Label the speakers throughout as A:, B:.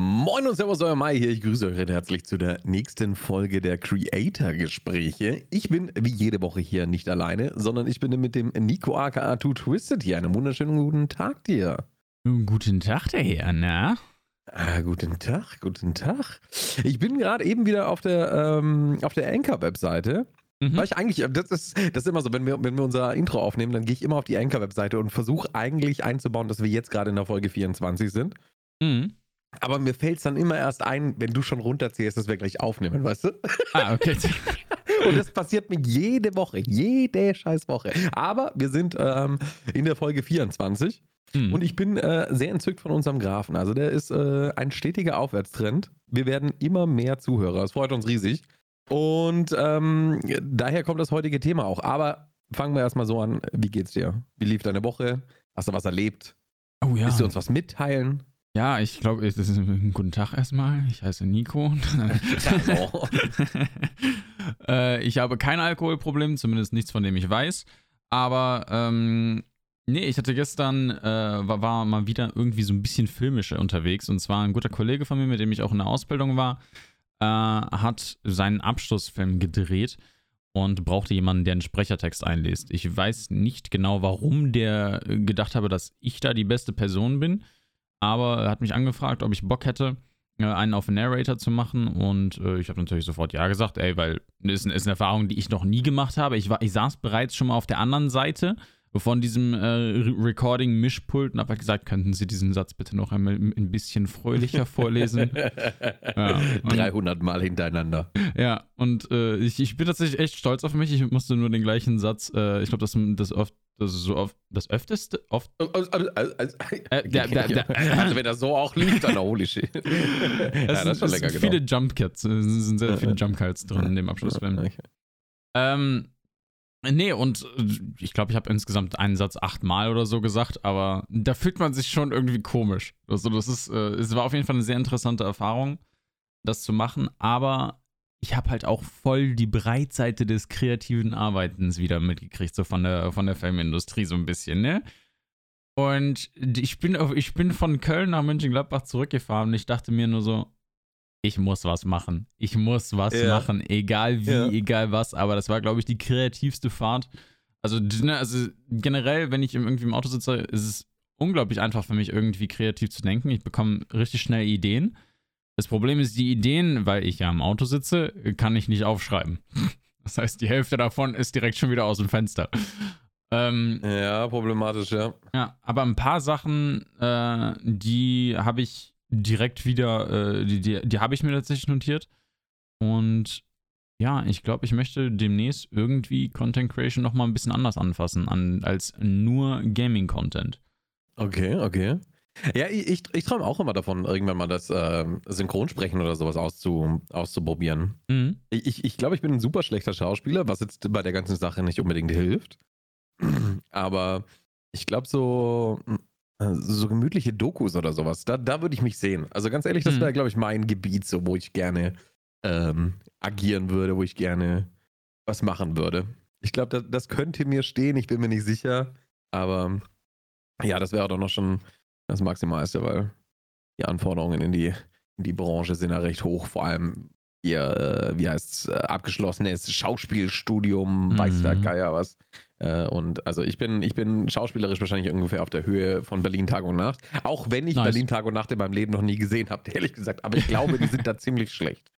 A: Moin und Servus, euer Mai hier. Ich grüße euch recht herzlich zu der nächsten Folge der Creator-Gespräche. Ich bin wie jede Woche hier nicht alleine, sondern ich bin mit dem Nico aka 2 Twisted hier. Einen wunderschönen guten Tag dir.
B: Guten Tag, der Herr, na?
A: Ah, guten Tag, guten Tag. Ich bin gerade eben wieder auf der, ähm, auf der Anchor-Webseite. Mhm. Weil ich eigentlich, das ist, das ist immer so, wenn wir, wenn wir unser Intro aufnehmen, dann gehe ich immer auf die Anchor-Webseite und versuche eigentlich einzubauen, dass wir jetzt gerade in der Folge 24 sind. Mhm. Aber mir fällt es dann immer erst ein, wenn du schon runterzählst, dass wir gleich aufnehmen, weißt du?
B: Ah, okay.
A: Und das passiert mir jede Woche, jede scheiß Woche. Aber wir sind ähm, in der Folge 24 hm. und ich bin äh, sehr entzückt von unserem Grafen. Also der ist äh, ein stetiger Aufwärtstrend. Wir werden immer mehr Zuhörer. Das freut uns riesig. Und ähm, daher kommt das heutige Thema auch. Aber fangen wir erstmal so an. Wie geht's dir? Wie lief deine Woche? Hast du was erlebt?
B: Oh ja.
A: Willst du uns was mitteilen?
B: Ja, ich glaube, das ist ein guten Tag erstmal. Ich heiße Nico. äh, ich habe kein Alkoholproblem, zumindest nichts, von dem ich weiß. Aber ähm, nee, ich hatte gestern, äh, war, war, mal wieder irgendwie so ein bisschen filmischer unterwegs. Und zwar ein guter Kollege von mir, mit dem ich auch in der Ausbildung war, äh, hat seinen Abschlussfilm gedreht und brauchte jemanden, der einen Sprechertext einliest. Ich weiß nicht genau, warum der gedacht habe, dass ich da die beste Person bin aber er hat mich angefragt, ob ich Bock hätte, äh, einen auf Narrator zu machen und äh, ich habe natürlich sofort ja gesagt, ey, weil das ist, ist, eine Erfahrung, die ich noch nie gemacht habe. Ich, war, ich saß bereits schon mal auf der anderen Seite von diesem äh, Recording-Mischpult und habe halt gesagt, könnten Sie diesen Satz bitte noch einmal ein bisschen fröhlicher vorlesen?
A: ja, 300 Mal hintereinander.
B: Ja, und äh, ich, ich bin tatsächlich echt stolz auf mich. Ich musste nur den gleichen Satz, äh, ich glaube, das, das oft das ist so oft das öfteste oft. Also, also, also,
A: äh, der, der, der, also wenn er so auch liegt, dann holy shit. ja,
B: das, ist schon lecker, Viele genau. Jump Cuts, es sind sehr viele Jump Cuts drin in dem Abschlussfilm. Okay. Ähm, nee, und äh, ich glaube, ich habe insgesamt einen Satz achtmal oder so gesagt, aber da fühlt man sich schon irgendwie komisch. Also das ist, äh, es war auf jeden Fall eine sehr interessante Erfahrung, das zu machen, aber ich habe halt auch voll die Breitseite des kreativen Arbeitens wieder mitgekriegt, so von der, von der Filmindustrie so ein bisschen, ne? Und ich bin, ich bin von Köln nach Mönchengladbach zurückgefahren und ich dachte mir nur so, ich muss was machen. Ich muss was ja. machen, egal wie, ja. egal was. Aber das war, glaube ich, die kreativste Fahrt. Also, ne, also generell, wenn ich irgendwie im Auto sitze, ist es unglaublich einfach für mich, irgendwie kreativ zu denken. Ich bekomme richtig schnell Ideen. Das Problem ist, die Ideen, weil ich ja im Auto sitze, kann ich nicht aufschreiben. Das heißt, die Hälfte davon ist direkt schon wieder aus dem Fenster.
A: Ähm, ja, problematisch, ja.
B: Ja, aber ein paar Sachen, äh, die habe ich direkt wieder, äh, die, die, die habe ich mir tatsächlich notiert. Und ja, ich glaube, ich möchte demnächst irgendwie Content Creation nochmal ein bisschen anders anfassen, an, als nur Gaming-Content.
A: Okay, okay. Ja, ich, ich träume auch immer davon, irgendwann mal das äh, Synchronsprechen oder sowas auszu, auszuprobieren. Mhm. Ich, ich, ich glaube, ich bin ein super schlechter Schauspieler, was jetzt bei der ganzen Sache nicht unbedingt hilft. Aber ich glaube, so, äh, so gemütliche Dokus oder sowas, da, da würde ich mich sehen. Also ganz ehrlich, das mhm. wäre, glaube ich, mein Gebiet, so, wo ich gerne ähm, agieren würde, wo ich gerne was machen würde. Ich glaube, das, das könnte mir stehen, ich bin mir nicht sicher. Aber ja, das wäre doch noch schon das Maximalste, weil die Anforderungen in die, in die Branche sind ja recht hoch, vor allem ihr, äh, wie heißt es, äh, abgeschlossenes Schauspielstudium, mhm. weiß der Geier was. Äh, und also ich bin, ich bin schauspielerisch wahrscheinlich ungefähr auf der Höhe von Berlin Tag und Nacht. Auch wenn ich nice. Berlin Tag und Nacht in meinem Leben noch nie gesehen habe, ehrlich gesagt. Aber ich glaube, die sind da ziemlich schlecht.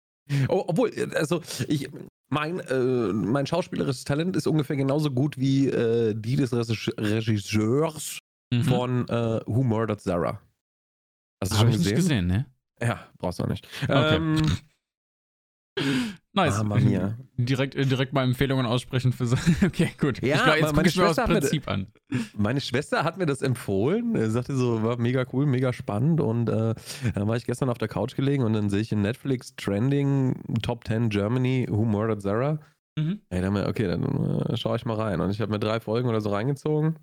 A: Oh, obwohl, also ich, mein, äh, mein schauspielerisches Talent ist ungefähr genauso gut wie äh, die des Regisseurs mhm. von äh, Who Murdered Sarah.
B: Hast du Hab schon gesehen? Nicht gesehen, ne?
A: Ja, brauchst du auch nicht. Okay. Ähm,
B: nice. Mia. Direkt, äh, direkt mal Empfehlungen aussprechen für so. Okay, gut.
A: Ja, ich glaub, jetzt meine Schwester aus Prinzip mir, an. Meine Schwester hat mir das empfohlen. Er sagte so, war mega cool, mega spannend. Und äh, dann war ich gestern auf der Couch gelegen und dann sehe ich in Netflix Trending Top 10 Germany Who Murdered Sarah. Mhm. Ey, dann, okay, dann äh, schaue ich mal rein. Und ich habe mir drei Folgen oder so reingezogen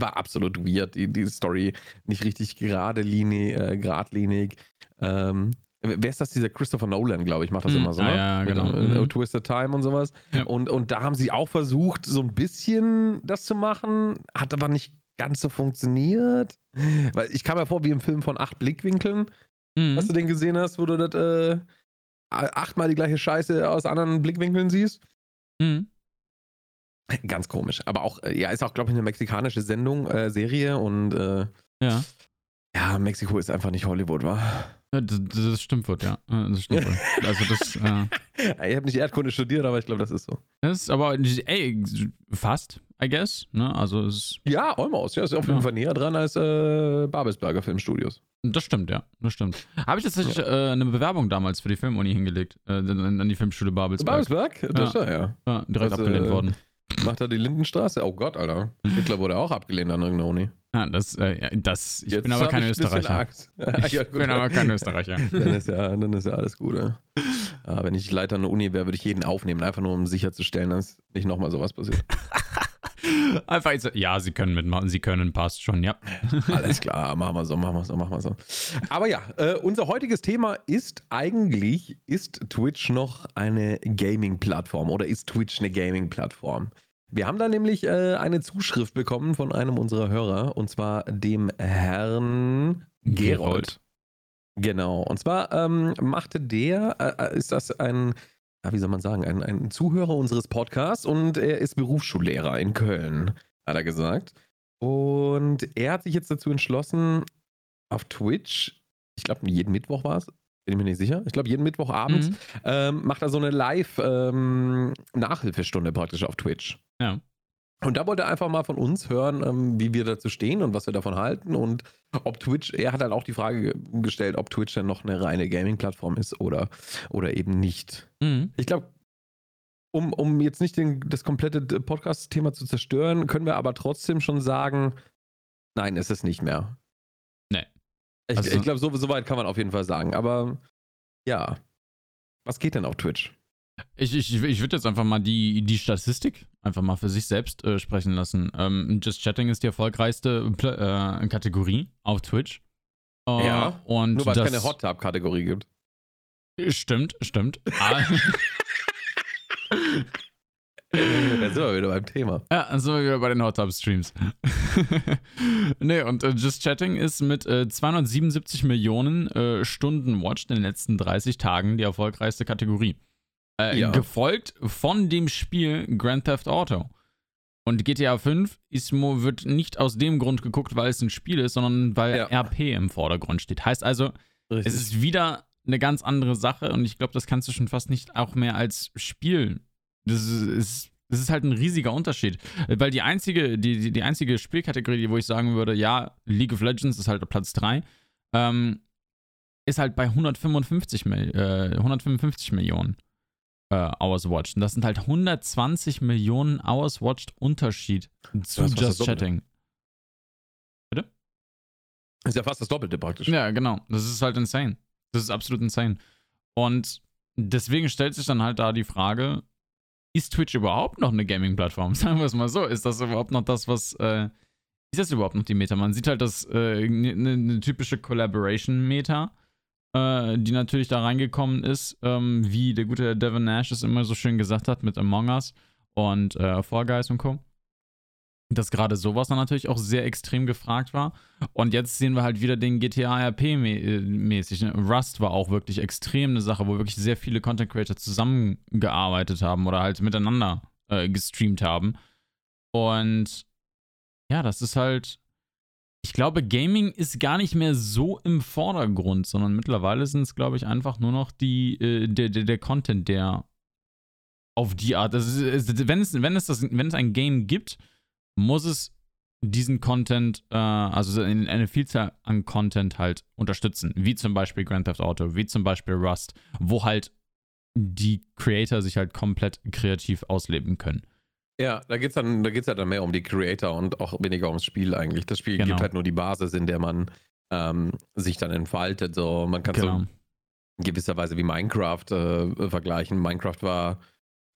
A: war absolut weird, die, die Story nicht richtig gerade linie, äh, geradlinig. Ähm, wer ist das? Dieser Christopher Nolan, glaube ich, macht das mm, immer so. Ah,
B: ne? ja, genau.
A: Mit, mm. Twisted Time und sowas. Ja. Und, und da haben sie auch versucht, so ein bisschen das zu machen, hat aber nicht ganz so funktioniert. Weil ich kam mir vor wie im Film von acht Blickwinkeln. mhm. was du den gesehen hast, wo du das äh, achtmal die gleiche Scheiße aus anderen Blickwinkeln siehst. Mhm. Ganz komisch. Aber auch, äh, ja, ist auch, glaube ich, eine mexikanische Sendung, äh, Serie und äh,
B: ja.
A: Ja, Mexiko ist einfach nicht Hollywood, wa?
B: Ja, das, das, stimmt wohl, ja. Das stimmt wohl. Also das. Äh,
A: ich habe nicht Erdkunde studiert, aber ich glaube, das ist so.
B: Das ist aber, ey, fast, I guess. Ne? Also es
A: ja, almost. Ja, ist auf jeden ja. Fall näher dran als äh, Babelsberger Filmstudios.
B: Das stimmt, ja. Das stimmt. Habe ich tatsächlich ja. äh, eine Bewerbung damals für die Filmuni hingelegt, äh, an die Filmschule Babelsberg.
A: Babelsberg? Das ja. ja.
B: ja. direkt das, abgelehnt worden.
A: Macht er die Lindenstraße? Oh Gott, Alter. Hitler wurde auch abgelehnt an irgendeiner Uni.
B: Ja, das, äh, das, ich Jetzt bin aber kein Österreicher. Ich ja, bin aber kein Österreicher.
A: dann, ist ja, dann ist ja alles gut. Ja. Ja, wenn ich Leiter einer Uni wäre, würde ich jeden aufnehmen, einfach nur um sicherzustellen, dass nicht nochmal sowas passiert.
B: Einfach so, ja, sie können mitmachen, sie können, passt schon, ja.
A: Alles klar, machen wir so, machen wir so, machen wir so. Aber ja, äh, unser heutiges Thema ist eigentlich, ist Twitch noch eine Gaming-Plattform oder ist Twitch eine Gaming-Plattform? Wir haben da nämlich äh, eine Zuschrift bekommen von einem unserer Hörer und zwar dem Herrn Gerold. Genau. Und zwar ähm, machte der, äh, äh ist das ein, ja, wie soll man sagen, ein, ein Zuhörer unseres Podcasts und er ist Berufsschullehrer in Köln, hat er gesagt. Und er hat sich jetzt dazu entschlossen, auf Twitch, ich glaube, jeden Mittwoch war es, bin ich mir nicht sicher. Ich glaube, jeden Mittwochabend mhm. ähm, macht er so eine Live-Nachhilfestunde ähm, praktisch auf Twitch.
B: Ja.
A: Und da wollte er einfach mal von uns hören, ähm, wie wir dazu stehen und was wir davon halten und ob Twitch, er hat halt auch die Frage gestellt, ob Twitch denn noch eine reine Gaming-Plattform ist oder, oder eben nicht. Mhm. Ich glaube, um, um jetzt nicht den, das komplette Podcast-Thema zu zerstören, können wir aber trotzdem schon sagen, nein, ist es nicht mehr.
B: Nee.
A: Ich, also, ich glaube, so, so weit kann man auf jeden Fall sagen. Aber ja, was geht denn auf Twitch?
B: Ich, ich, ich würde jetzt einfach mal die, die Statistik einfach mal für sich selbst äh, sprechen lassen. Ähm, Just Chatting ist die erfolgreichste äh, Kategorie auf Twitch.
A: Äh, ja, und nur weil es keine Hot Tub Kategorie gibt.
B: Stimmt, stimmt. Ah.
A: da sind wir wieder beim Thema.
B: Ja, dann sind wir wieder bei den Hot Tub Streams. nee, und äh, Just Chatting ist mit äh, 277 Millionen äh, Stunden Watched in den letzten 30 Tagen die erfolgreichste Kategorie. Äh, ja. Gefolgt von dem Spiel Grand Theft Auto. Und GTA 5 ist, wird nicht aus dem Grund geguckt, weil es ein Spiel ist, sondern weil ja. RP im Vordergrund steht. Heißt also, Richtig. es ist wieder eine ganz andere Sache und ich glaube, das kannst du schon fast nicht auch mehr als Spiel. Das ist, das ist halt ein riesiger Unterschied. Weil die einzige, die, die, die einzige Spielkategorie, wo ich sagen würde, ja, League of Legends ist halt Platz 3, ähm, ist halt bei 155, äh, 155 Millionen äh, Hours Watched. Und das sind halt 120 Millionen Hours Watched Unterschied zu das Just Chatting.
A: Bitte? Ist ja fast das Doppelte praktisch.
B: Ja, genau. Das ist halt insane. Das ist absolut insane. Und deswegen stellt sich dann halt da die Frage, ist Twitch überhaupt noch eine Gaming-Plattform? Sagen wir es mal so. Ist das überhaupt noch das, was. Äh, ist das überhaupt noch die Meta? Man sieht halt das eine äh, ne, ne typische Collaboration-Meta äh, die natürlich da reingekommen ist, ähm, wie der gute Devin Nash es immer so schön gesagt hat mit Among Us und äh, Fall Guys und Co. Dass gerade sowas dann natürlich auch sehr extrem gefragt war. Und jetzt sehen wir halt wieder den GTA RP-mäßig. Ne? Rust war auch wirklich extrem eine Sache, wo wirklich sehr viele Content Creator zusammengearbeitet haben oder halt miteinander äh, gestreamt haben. Und ja, das ist halt ich glaube, Gaming ist gar nicht mehr so im Vordergrund, sondern mittlerweile sind es, glaube ich, einfach nur noch die, äh, der, der, der Content, der auf die Art, ist, wenn, es, wenn, es das, wenn es ein Game gibt, muss es diesen Content, äh, also eine Vielzahl an Content halt unterstützen, wie zum Beispiel Grand Theft Auto, wie zum Beispiel Rust, wo halt die Creator sich halt komplett kreativ ausleben können.
A: Ja, da geht es dann, da geht's halt dann mehr um die Creator und auch weniger ums Spiel eigentlich. Das Spiel genau. gibt halt nur die Basis, in der man ähm, sich dann entfaltet. So, man kann genau. so in gewisser Weise wie Minecraft äh, vergleichen. Minecraft war,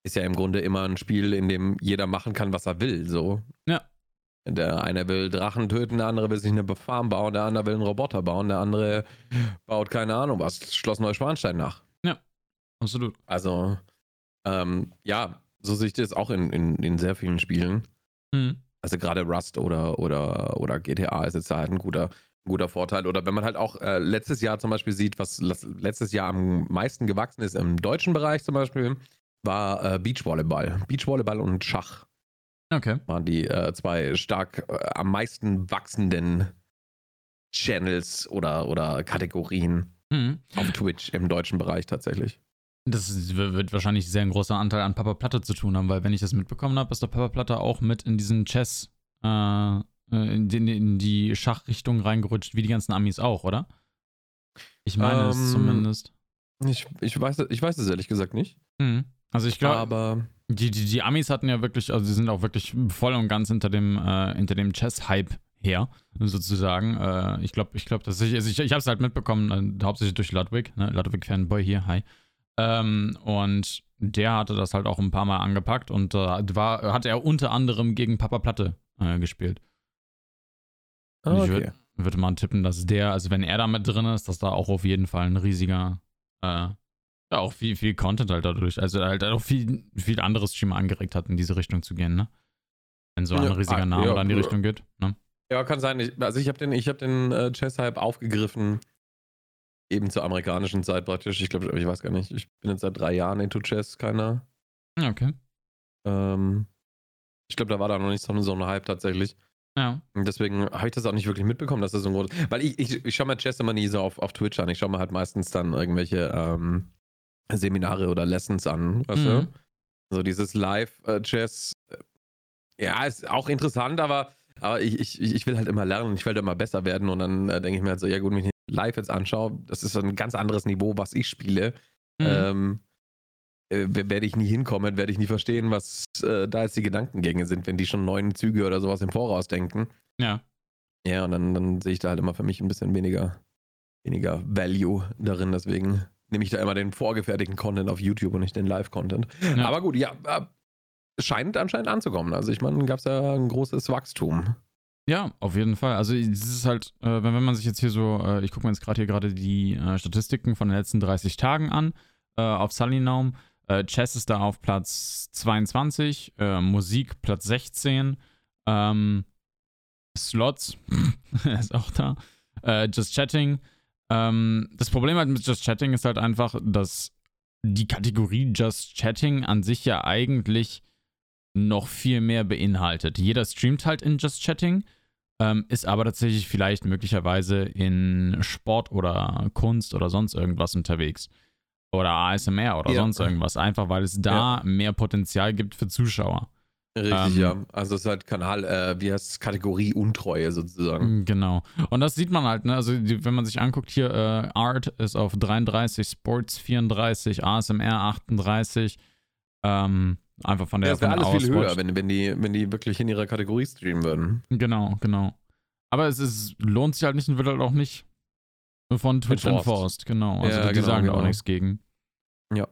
A: ist ja im Grunde immer ein Spiel, in dem jeder machen kann, was er will. So.
B: Ja.
A: Der eine will Drachen töten, der andere will sich eine Farm bauen, der andere will einen Roboter bauen, der andere baut keine Ahnung was, Schloss Neuschwanstein nach.
B: Ja, absolut.
A: Also, ähm, ja, so sehe ich das auch in, in, in sehr vielen Spielen. Mhm. Also gerade Rust oder, oder, oder GTA ist jetzt halt ein guter, guter Vorteil. Oder wenn man halt auch äh, letztes Jahr zum Beispiel sieht, was letztes Jahr am meisten gewachsen ist im deutschen Bereich zum Beispiel, war äh, Beachvolleyball. Beachvolleyball und Schach.
B: Okay.
A: Waren die äh, zwei stark äh, am meisten wachsenden Channels oder, oder Kategorien mhm. auf Twitch im deutschen Bereich tatsächlich.
B: Das wird wahrscheinlich sehr ein großer Anteil an Papa Platte zu tun haben, weil wenn ich das mitbekommen habe, ist der Papa Platte auch mit in diesen Chess, äh, äh, in, die, in die Schachrichtung reingerutscht, wie die ganzen Amis auch, oder? Ich meine ähm, es zumindest.
A: Ich, ich, weiß, ich weiß es ehrlich gesagt nicht.
B: Mhm. Also ich glaube, die, die, die Amis hatten ja wirklich, also sie sind auch wirklich voll und ganz hinter dem, äh, hinter dem Chess-Hype her, sozusagen. Äh, ich glaube, ich glaube, dass ich, also ich, ich habe es halt mitbekommen, äh, hauptsächlich durch Ludwig, ne? Ludwig-Fanboy hier, hi. Ähm, und der hatte das halt auch ein paar Mal angepackt und äh, war, hat er unter anderem gegen Papa Platte äh, gespielt.
A: Oh, okay.
B: Ich würd, würde mal tippen, dass der, also wenn er da mit drin ist, dass da auch auf jeden Fall ein riesiger, äh, ja, auch viel, viel Content halt dadurch, also halt auch viel, viel anderes Stream angeregt hat, in diese Richtung zu gehen, ne? Wenn so ein ja, riesiger ah, Name ja, da in die Richtung geht, ne?
A: Ja, kann sein. Ich, also ich habe den, ich hab den äh, Chess-Hype aufgegriffen, eben zur amerikanischen Zeit praktisch. Ich glaube, ich weiß gar nicht. Ich bin jetzt seit drei Jahren into Chess, keiner.
B: Okay.
A: Ähm, ich glaube, da war da noch nicht so, so ein Hype tatsächlich.
B: Ja.
A: Und deswegen habe ich das auch nicht wirklich mitbekommen, dass das so ein großes. Weil ich, ich, ich schaue mir Chess immer nie so auf, auf Twitch an. Ich schaue mir halt meistens dann irgendwelche ähm, Seminare oder Lessons an, weißt mhm. du? So dieses Live-Chess. Äh, ja, ist auch interessant, aber, aber ich, ich, ich will halt immer lernen. Ich will halt immer besser werden. Und dann äh, denke ich mir halt so, ja gut, wenn ich live jetzt anschaue, das ist ein ganz anderes Niveau, was ich spiele. Mhm. Ähm, äh, werde ich nie hinkommen, werde ich nie verstehen, was äh, da jetzt die Gedankengänge sind, wenn die schon neun Züge oder sowas im Voraus denken.
B: Ja.
A: Ja, und dann, dann sehe ich da halt immer für mich ein bisschen weniger, weniger Value darin. Deswegen nehme ich da immer den vorgefertigten Content auf YouTube und nicht den Live-Content. Ja. Aber gut, ja, äh, scheint anscheinend anzukommen. Also ich meine, gab es ja ein großes Wachstum.
B: Ja, auf jeden Fall. Also es ist halt, äh, wenn, man sich jetzt hier so, äh, ich gucke mir jetzt gerade hier gerade die äh, Statistiken von den letzten 30 Tagen an äh, auf Sullynaum. Äh, Chess ist da auf Platz 22, äh, Musik Platz 16, ähm, Slots ist auch da, Just Chatting. Ähm, das Problem halt mit Just Chatting ist halt einfach, dass die Kategorie Just Chatting an sich ja eigentlich noch viel mehr beinhaltet. Jeder streamt halt in Just Chatting, ähm, ist aber tatsächlich vielleicht möglicherweise in Sport oder Kunst oder sonst irgendwas unterwegs oder ASMR oder ja. sonst irgendwas, einfach weil es da ja. mehr Potenzial gibt für Zuschauer.
A: Richtig, ähm, ja. Also es ist halt Kanal, äh, wie heißt es, Kategorie Untreue sozusagen.
B: Genau. Und das sieht man halt, ne? Also die, wenn man sich anguckt, hier äh, Art ist auf 33, Sports 34, ASMR 38. Ähm, einfach von der. Ja,
A: das wäre alles viel höher, wenn, wenn, die, wenn die wirklich in ihrer Kategorie streamen würden.
B: Genau, genau. Aber es ist, lohnt sich halt nicht und wird halt auch nicht von Twitch enforced, enforced genau. Also ja, die genau, sagen genau. auch nichts gegen.
A: Ja.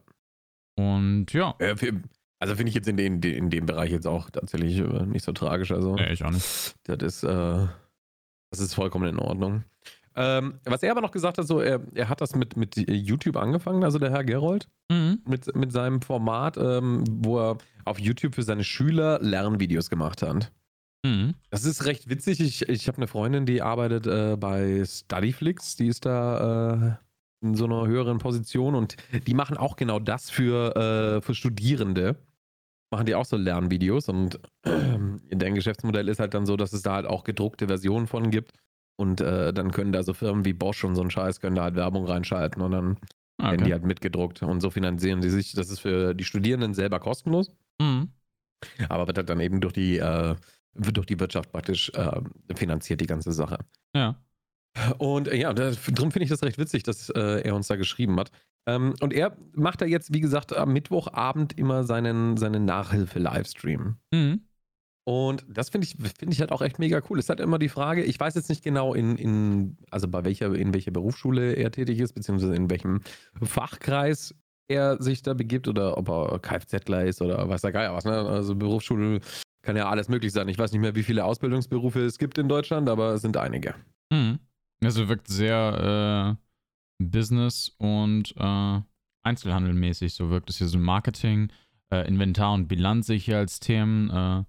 B: Und ja.
A: Also finde ich jetzt in, den, in dem Bereich jetzt auch tatsächlich äh, nicht so tragisch. Also,
B: ja, ich auch nicht.
A: Das ist, äh, das ist vollkommen in Ordnung. Ähm, was er aber noch gesagt hat, so, er, er hat das mit, mit YouTube angefangen, also der Herr Gerold, mhm. mit, mit seinem Format, ähm, wo er auf YouTube für seine Schüler Lernvideos gemacht hat. Mhm. Das ist recht witzig. Ich, ich habe eine Freundin, die arbeitet äh, bei Studyflix, die ist da äh, in so einer höheren Position und die machen auch genau das für, äh, für Studierende. Machen die auch so Lernvideos und äh, deren Geschäftsmodell ist halt dann so, dass es da halt auch gedruckte Versionen von gibt. Und äh, dann können da so Firmen wie Bosch und so ein Scheiß können da halt Werbung reinschalten und dann okay. werden die halt mitgedruckt. Und so finanzieren sie sich. Das ist für die Studierenden selber kostenlos. Mhm. Aber wird halt dann eben durch die äh, wird durch die Wirtschaft praktisch äh, finanziert, die ganze Sache.
B: Ja.
A: Und äh, ja, darum finde ich das recht witzig, dass äh, er uns da geschrieben hat. Ähm, und er macht da jetzt, wie gesagt, am Mittwochabend immer seinen, seinen Nachhilfe-Livestream. Mhm. Und das finde ich, finde ich halt auch echt mega cool. Es halt immer die Frage, ich weiß jetzt nicht genau, in, in, also bei welcher, in welcher Berufsschule er tätig ist, beziehungsweise in welchem Fachkreis er sich da begibt oder ob er Kfzler ist oder weiß der Geier was, ne? Also Berufsschule kann ja alles möglich sein. Ich weiß nicht mehr, wie viele Ausbildungsberufe es gibt in Deutschland, aber es sind einige.
B: Mhm. Also wirkt sehr äh, Business- und äh, Einzelhandelmäßig. So wirkt es hier so Marketing, äh, Inventar und Bilanz sich hier als Themen, äh,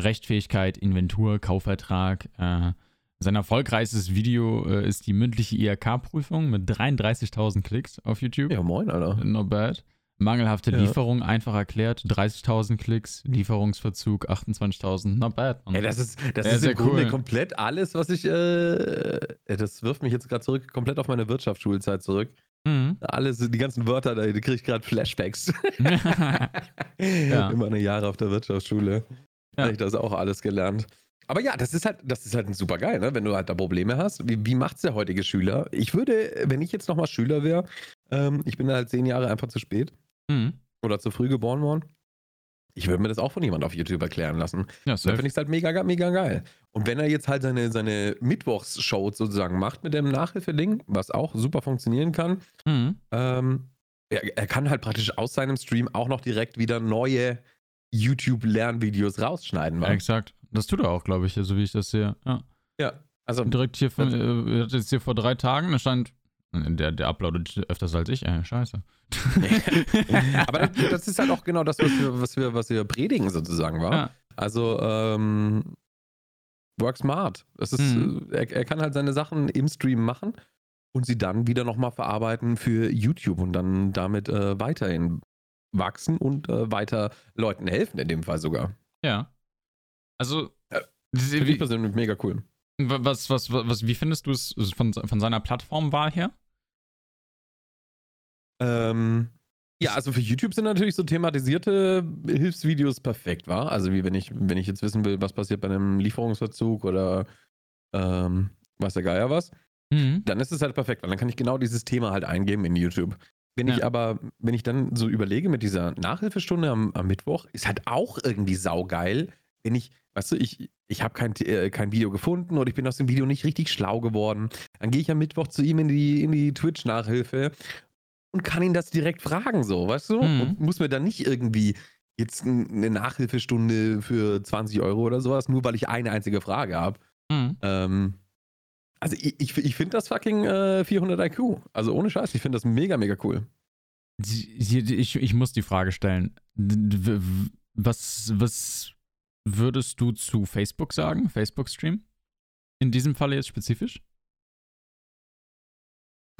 B: Rechtfähigkeit, Inventur, Kaufvertrag, äh, Sein erfolgreichstes Video äh, ist die mündliche IHK-Prüfung mit 33.000 Klicks auf YouTube.
A: Ja, moin, Alter.
B: Not bad. Mangelhafte ja. Lieferung, einfach erklärt, 30.000 Klicks, Lieferungsverzug 28.000, not bad.
A: Man. Ja, das ist, das ja, ist im Grunde cool. komplett alles, was ich, äh, das wirft mich jetzt gerade zurück, komplett auf meine Wirtschaftsschulzeit zurück. Mhm. Alles, die ganzen Wörter, da kriege ich gerade Flashbacks. ja. In meine Jahre auf der Wirtschaftsschule. Ja. Habe ich das auch alles gelernt. Aber ja, das ist halt, das ist halt super geil, ne? wenn du halt da Probleme hast. Wie, wie macht's der heutige Schüler? Ich würde, wenn ich jetzt nochmal Schüler wäre, ähm, ich bin halt zehn Jahre einfach zu spät mhm. oder zu früh geboren worden. Ich würde mir das auch von jemand auf YouTube erklären lassen. Ja, so. Dann finde ich es halt mega, mega geil. Und wenn er jetzt halt seine, seine Mittwochsshow sozusagen macht mit dem Nachhilfeding, was auch super funktionieren kann, mhm. ähm, er, er, kann halt praktisch aus seinem Stream auch noch direkt wieder neue YouTube-Lernvideos rausschneiden.
B: Ja, exakt. Das tut er auch, glaube ich, so wie ich das sehe. Ja.
A: Ja.
B: Also, direkt hier, von, äh, jetzt hier vor drei Tagen, da stand der, der uploadet öfters als ich, äh, scheiße.
A: Aber das, das, ist halt auch genau das, was wir, was wir, was wir predigen sozusagen, war. Ja. Also, ähm, work smart. Das ist, mhm. er, er, kann halt seine Sachen im Stream machen und sie dann wieder nochmal verarbeiten für YouTube und dann damit äh, weiterhin wachsen und äh, weiter Leuten helfen, in dem Fall sogar.
B: Ja. Also,
A: ja, finde ich persönlich mega cool.
B: Was, was, was, wie findest du es von, von seiner Plattformwahl her?
A: Ähm, ja, also für YouTube sind natürlich so thematisierte Hilfsvideos perfekt, war. Also wie wenn ich, wenn ich jetzt wissen will, was passiert bei einem Lieferungsverzug oder ähm, was der Geier was, mhm. dann ist es halt perfekt, weil dann kann ich genau dieses Thema halt eingeben in YouTube. Wenn ja. ich aber, wenn ich dann so überlege mit dieser Nachhilfestunde am, am Mittwoch, ist halt auch irgendwie saugeil, wenn ich, weißt du, ich, ich habe kein, äh, kein Video gefunden oder ich bin aus dem Video nicht richtig schlau geworden. Dann gehe ich am Mittwoch zu ihm in die, in die Twitch-Nachhilfe und kann ihn das direkt fragen, so, weißt du? Mhm. Und muss mir dann nicht irgendwie jetzt eine Nachhilfestunde für 20 Euro oder sowas, nur weil ich eine einzige Frage habe. Mhm. Ähm, also ich, ich, ich finde das fucking äh, 400 IQ. Also ohne Scheiß, ich finde das mega, mega cool.
B: Ich, ich muss die Frage stellen. Was, was würdest du zu Facebook sagen? Facebook-Stream? In diesem Falle jetzt spezifisch?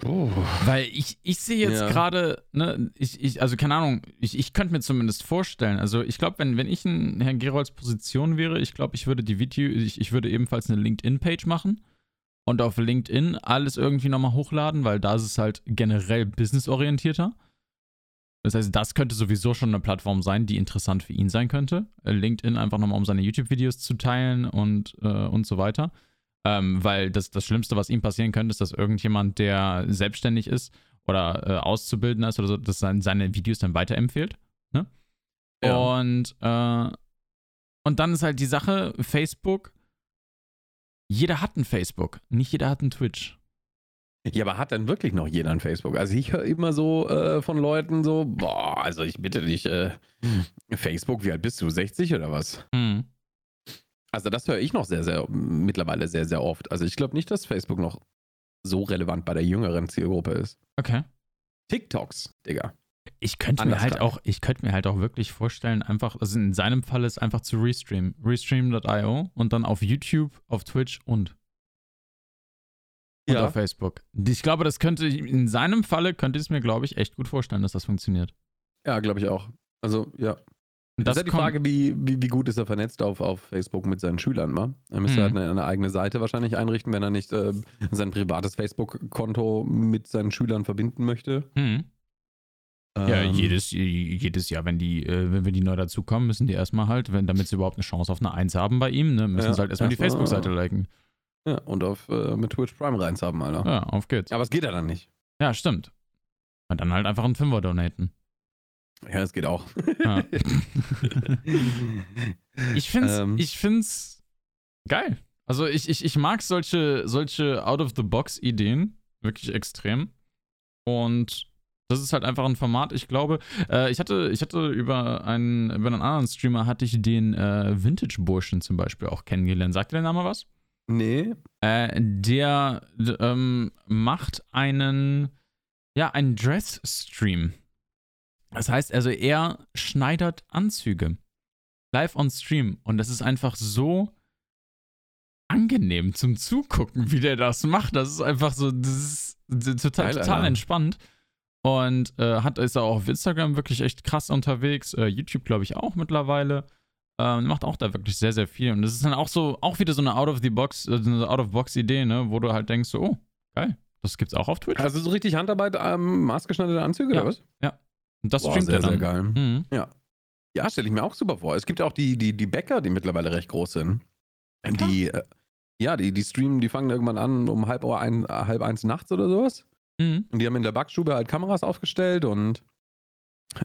B: Oh. Weil ich, ich sehe jetzt ja. gerade, ne, ich, ich, also keine Ahnung, ich, ich könnte mir zumindest vorstellen, also ich glaube, wenn, wenn ich in Herrn Gerolds Position wäre, ich glaube, ich würde die Video, ich, ich würde ebenfalls eine LinkedIn-Page machen und auf LinkedIn alles irgendwie nochmal hochladen, weil da ist es halt generell businessorientierter. Das heißt, das könnte sowieso schon eine Plattform sein, die interessant für ihn sein könnte. LinkedIn einfach nochmal, um seine YouTube-Videos zu teilen und, äh, und so weiter. Ähm, weil das, das Schlimmste, was ihm passieren könnte, ist, dass irgendjemand, der selbstständig ist oder äh, Auszubildender ist oder so, dass sein, seine Videos dann weiterempfiehlt. Ne? Ja. Und, äh, und dann ist halt die Sache, Facebook, jeder hat ein Facebook, nicht jeder hat ein Twitch.
A: Ja, aber hat denn wirklich noch jeder ein Facebook? Also ich höre immer so äh, von Leuten so, boah, also ich bitte dich, äh, Facebook, wie alt bist du? 60 oder was? Hm. Also das höre ich noch sehr, sehr, mittlerweile sehr, sehr oft. Also ich glaube nicht, dass Facebook noch so relevant bei der jüngeren Zielgruppe ist.
B: Okay.
A: TikToks, Digga.
B: Ich könnte mir halt auch, ich könnte mir halt auch wirklich vorstellen, einfach, also in seinem Fall ist einfach zu restream. Restream.io und dann auf YouTube, auf Twitch und. Und ja. auf Facebook. Ich glaube, das könnte, in seinem Falle könnte ich es mir, glaube ich, echt gut vorstellen, dass das funktioniert.
A: Ja, glaube ich auch. Also, ja. Und das, das ist ja die Frage, wie, wie, wie, gut ist er vernetzt auf, auf Facebook mit seinen Schülern, ma? Er müsste mhm. halt eine, eine, eigene Seite wahrscheinlich einrichten, wenn er nicht äh, sein privates Facebook-Konto mit seinen Schülern verbinden möchte. Mhm.
B: Ähm, ja, jedes, jedes Jahr, wenn die, äh, wenn wir die neu dazukommen, müssen die erstmal halt, wenn, damit sie überhaupt eine Chance auf eine Eins haben bei ihm, ne, müssen ja, sie halt erstmal die Facebook-Seite liken.
A: Ja, und auf äh, mit Twitch Prime reins haben, Alter.
B: Ja, auf geht's.
A: Aber es geht ja dann nicht.
B: Ja, stimmt. Und dann halt einfach einen Fünfer donaten.
A: Ja, es geht auch. Ja.
B: ich finde ähm. ich find's geil. Also ich, ich, ich mag solche, solche Out-of-the-Box-Ideen wirklich extrem. Und das ist halt einfach ein Format. Ich glaube, äh, ich hatte, ich hatte über einen, über einen anderen Streamer hatte ich den äh, Vintage-Burschen zum Beispiel auch kennengelernt. Sagt der Name was?
A: Nee.
B: Äh, der ähm, macht einen, ja, einen Dress-Stream. Das heißt also, er schneidert Anzüge live on Stream und das ist einfach so angenehm zum Zugucken, wie der das macht. Das ist einfach so, das ist total, Geil, total entspannt. Und äh, hat, ist auch auf Instagram wirklich echt krass unterwegs. Äh, YouTube, glaube ich, auch mittlerweile. Ähm, macht auch da wirklich sehr, sehr viel. Und das ist dann auch so, auch wieder so eine Out-of-the-Box, äh, eine Out-of-Box-Idee, ne, wo du halt denkst, so, oh, geil, das gibt's auch auf Twitch.
A: Also so richtig Handarbeit, ähm, maßgeschneiderte Anzüge
B: ja.
A: oder was?
B: Ja. Und das Boah, streamt sehr, er dann.
A: sehr geil. Mhm. Ja. Ja, stelle ich mir auch super vor. Es gibt ja auch die, die, die Bäcker, die mittlerweile recht groß sind. Die, äh, ja, die, die streamen, die fangen irgendwann an um halb, Uhr ein, halb eins nachts oder sowas. Mhm. Und die haben in der Backstube halt Kameras aufgestellt und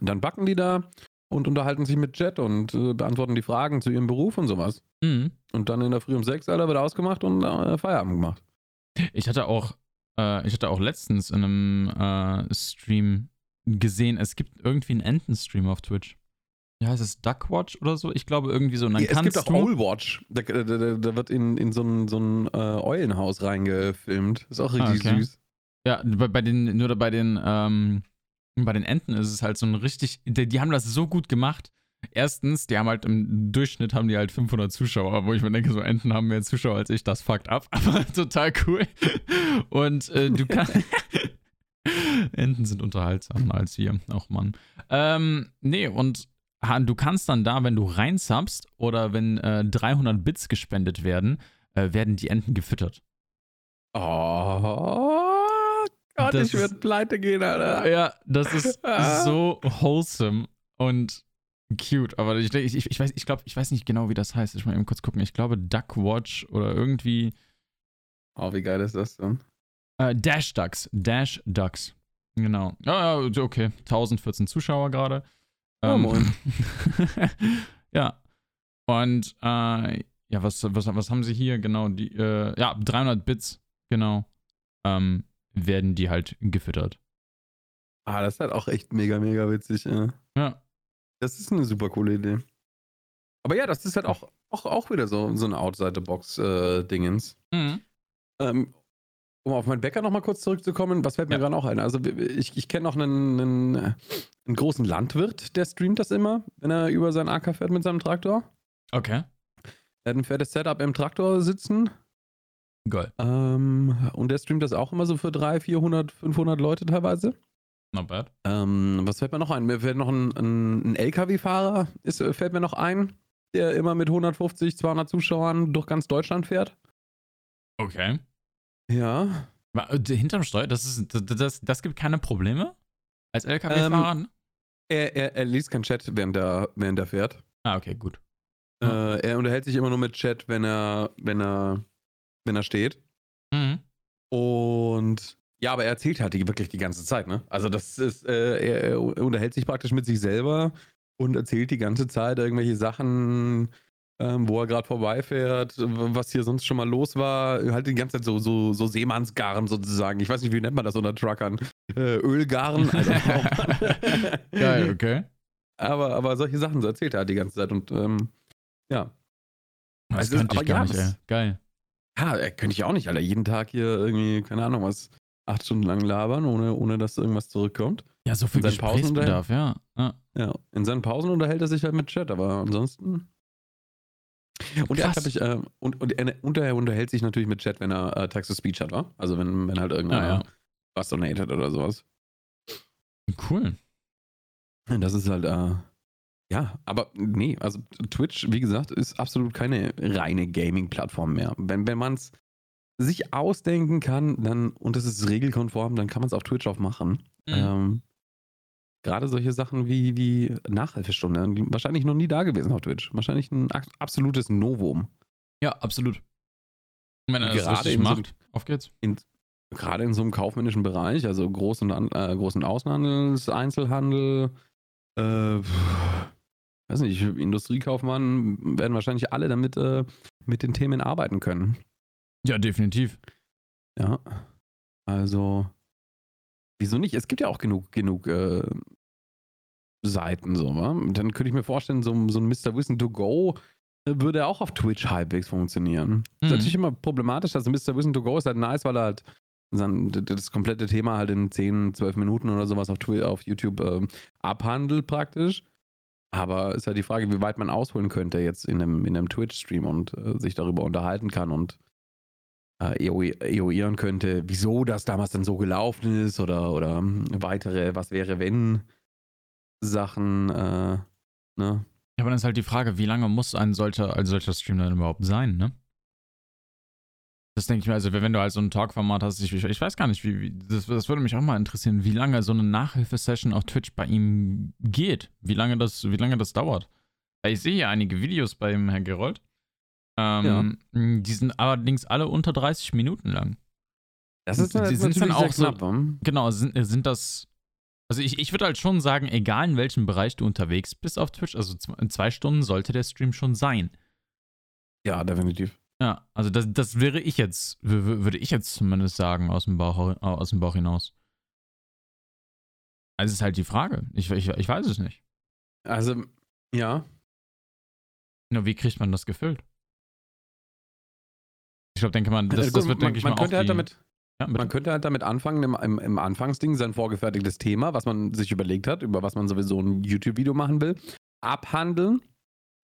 A: dann backen die da und unterhalten sich mit Jet und äh, beantworten die Fragen zu ihrem Beruf und sowas. Mhm. Und dann in der Früh um sechs, Alter, wird ausgemacht und äh, Feierabend gemacht.
B: Ich hatte auch, äh, ich hatte auch letztens in einem äh, Stream gesehen, es gibt irgendwie einen Entenstream auf Twitch. Ja, heißt es Duckwatch oder so? Ich glaube irgendwie so. Und dann
A: ja, es gibt auch Owlwatch. Da, da, da, da, wird in, in so ein, so ein äh, Eulenhaus reingefilmt. Ist auch richtig okay. süß.
B: Ja, bei, bei den, nur bei den, ähm, bei den Enten ist es halt so ein richtig, die, die, haben das so gut gemacht. Erstens, die haben halt im Durchschnitt haben die halt 500 Zuschauer, wo ich mir denke, so Enten haben mehr Zuschauer als ich, das fuckt ab, aber total cool. Und äh, du kannst, Enten sind unterhaltsamer als wir, auch Mann. Ähm, nee, und du kannst dann da, wenn du reinsubst oder wenn äh, 300 Bits gespendet werden, äh, werden die Enten gefüttert.
A: Oh. Gott, das ich würde pleite gehen, Alter.
B: Ja, das ist so wholesome und cute. Aber ich, ich, ich weiß, ich glaube, ich weiß nicht genau, wie das heißt. Ich mal eben kurz gucken. Ich glaube Duckwatch oder irgendwie.
A: Oh, wie geil ist das denn?
B: Äh, Dash Ducks. Dash Ducks. Genau. Ja, ja, okay. 1014 Zuschauer gerade.
A: Ähm, oh, moin.
B: ja. Und, äh, ja, was, was, was haben sie hier? Genau, die, äh, ja, 300 Bits. Genau. Ähm, werden die halt gefüttert.
A: Ah, das ist halt auch echt mega, mega witzig. Ja.
B: ja.
A: Das ist eine super coole Idee. Aber ja, das ist halt auch, auch, auch wieder so, so ein Outside-the-Box-Dingens. Äh, mhm. ähm, um auf meinen Bäcker nochmal kurz zurückzukommen, was fällt mir ja. gerade auch ein? Also, ich, ich kenne noch einen, einen, einen, großen Landwirt, der streamt das immer, wenn er über seinen Acker fährt mit seinem Traktor.
B: Okay.
A: Er hat ein fettes Setup im Traktor sitzen
B: Geil.
A: Ähm, und der streamt das auch immer so für 300, 400, 500 Leute teilweise.
B: Not bad.
A: Ähm, was fällt mir noch ein? Mir fällt noch ein, ein, ein LKW-Fahrer, fällt mir noch ein, der immer mit 150, 200 Zuschauern durch ganz Deutschland fährt.
B: Okay.
A: Ja.
B: Äh, hinterm Steuer, das, ist, das, das, das gibt keine Probleme? Als LKW-Fahrer? Ähm,
A: er, er, er liest keinen Chat, während er, während er fährt.
B: Ah, okay, gut.
A: Äh, er unterhält sich immer nur mit Chat, wenn er, wenn er wenn er steht. Mhm. Und ja, aber er erzählt halt die, wirklich die ganze Zeit, ne? Also das ist, äh, er, er, unterhält sich praktisch mit sich selber und erzählt die ganze Zeit irgendwelche Sachen, ähm, wo er gerade vorbeifährt, was hier sonst schon mal los war. Halt die ganze Zeit so, so, so Seemannsgaren sozusagen. Ich weiß nicht, wie nennt man das unter Truckern? Äh, Ölgaren. Also
B: Geil, okay.
A: Aber, aber solche Sachen so erzählt er halt die ganze Zeit und ähm, ja.
B: Das also, könnte ich gar ja, nicht, ey. Geil.
A: Ja, äh, könnte ich auch nicht, Alter. Jeden Tag hier irgendwie, keine Ahnung, was, acht Stunden lang labern, ohne, ohne dass irgendwas zurückkommt.
B: Ja, so viel Gesprächsbedarf, ja.
A: ja. Ja, in seinen Pausen unterhält er sich halt mit Chat, aber ansonsten. Und er, ich, äh, und, und, er, und er unterhält sich natürlich mit Chat, wenn er äh, Text-to-Speech hat, wa? Also wenn, wenn halt irgendeiner ah, ja. was donated oder sowas.
B: Cool.
A: Das ist halt, äh, ja, aber nee, also Twitch, wie gesagt, ist absolut keine reine Gaming-Plattform mehr. Wenn, wenn man es sich ausdenken kann, dann, und es ist regelkonform, dann kann man es auf Twitch auch machen. Mhm. Ähm, Gerade solche Sachen wie, wie Nachhilfestunde, wahrscheinlich noch nie da gewesen auf Twitch. Wahrscheinlich ein absolutes Novum.
B: Ja, absolut. Wenn er das richtig macht, so, auf geht's.
A: In, gerade in so einem kaufmännischen Bereich, also Groß- und, äh, Groß- und Außenhandels, Einzelhandel, äh, weiß nicht, Industriekaufmann werden wahrscheinlich alle damit äh, mit den Themen arbeiten können.
B: Ja, definitiv.
A: Ja. Also, wieso nicht? Es gibt ja auch genug, genug äh, Seiten, so, wa? Dann könnte ich mir vorstellen, so, so ein Mr. Wissen to Go äh, würde auch auf Twitch halbwegs funktionieren. Mhm. Ist natürlich immer problematisch, dass Mr. Wissen to Go ist halt nice, weil er halt das komplette Thema halt in 10, 12 Minuten oder sowas auf, Twitter, auf YouTube äh, abhandelt praktisch. Aber ist halt die Frage, wie weit man ausholen könnte jetzt in einem, in einem Twitch-Stream und äh, sich darüber unterhalten kann und äh, eruieren könnte, wieso das damals dann so gelaufen ist oder, oder hm, weitere, was wäre, wenn Sachen, äh, ne?
B: Ja, aber dann ist halt die Frage, wie lange muss ein solcher, ein solcher Stream dann überhaupt sein, ne? Das denke ich mir, also wenn du halt so ein Talk-Format hast, ich, ich, weiß gar nicht, wie, wie das, das, würde mich auch mal interessieren, wie lange so eine Nachhilfesession auf Twitch bei ihm geht, wie lange das, wie lange das dauert. Ich sehe hier einige Videos bei ihm Herr Gerold. Ähm, ja. Die sind allerdings alle unter 30 Minuten lang.
A: Das ist,
B: die sind dann auch knapp, so, Genau, sind, sind das. Also ich, ich würde halt schon sagen, egal in welchem Bereich du unterwegs bist auf Twitch, also in zwei Stunden sollte der Stream schon sein.
A: Ja, definitiv.
B: Ja, also das, das wäre ich jetzt, würde ich jetzt zumindest sagen, aus dem Bauch, aus dem Bauch hinaus. Also ist halt die Frage. Ich, ich, ich weiß es nicht.
A: Also, ja.
B: Nur wie kriegt man das gefüllt? Ich glaube, denke man, das, also, das wird, denke ich
A: man
B: mal,
A: könnte halt damit, ja, Man könnte halt damit anfangen, im, im, im, Anfangsding sein vorgefertigtes Thema, was man sich überlegt hat, über was man sowieso ein YouTube-Video machen will, abhandeln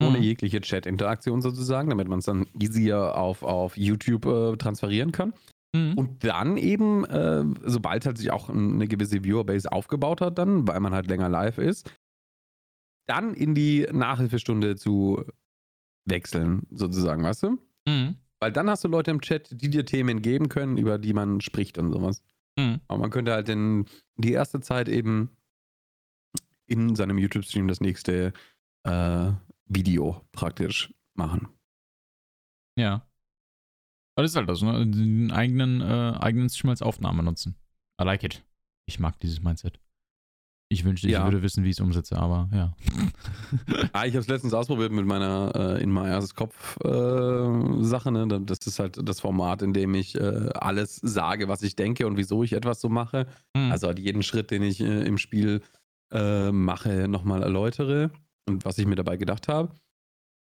A: ohne mhm. jegliche Chat-Interaktion sozusagen, damit man es dann easier auf, auf YouTube äh, transferieren kann. Mhm. Und dann eben, äh, sobald halt sich auch eine gewisse Viewerbase aufgebaut hat, dann, weil man halt länger live ist, dann in die Nachhilfestunde zu wechseln, sozusagen, weißt du? Mhm. Weil dann hast du Leute im Chat, die dir Themen geben können, über die man spricht und sowas. Mhm. Aber man könnte halt in die erste Zeit eben in seinem YouTube-Stream das nächste äh, Video praktisch machen.
B: Ja. Aber das ist halt das, ne? Den eigenen, äh, eigenen Stream als Aufnahme nutzen. I like it. Ich mag dieses Mindset. Ich wünschte, ich ja. würde wissen, wie ich es umsetze, aber ja.
A: ah, ich habe es letztens ausprobiert mit meiner äh, In My Ass Kopf äh, Sache. Ne? Das ist halt das Format, in dem ich äh, alles sage, was ich denke und wieso ich etwas so mache. Hm. Also halt jeden Schritt, den ich äh, im Spiel äh, mache, nochmal erläutere und was ich mir dabei gedacht habe.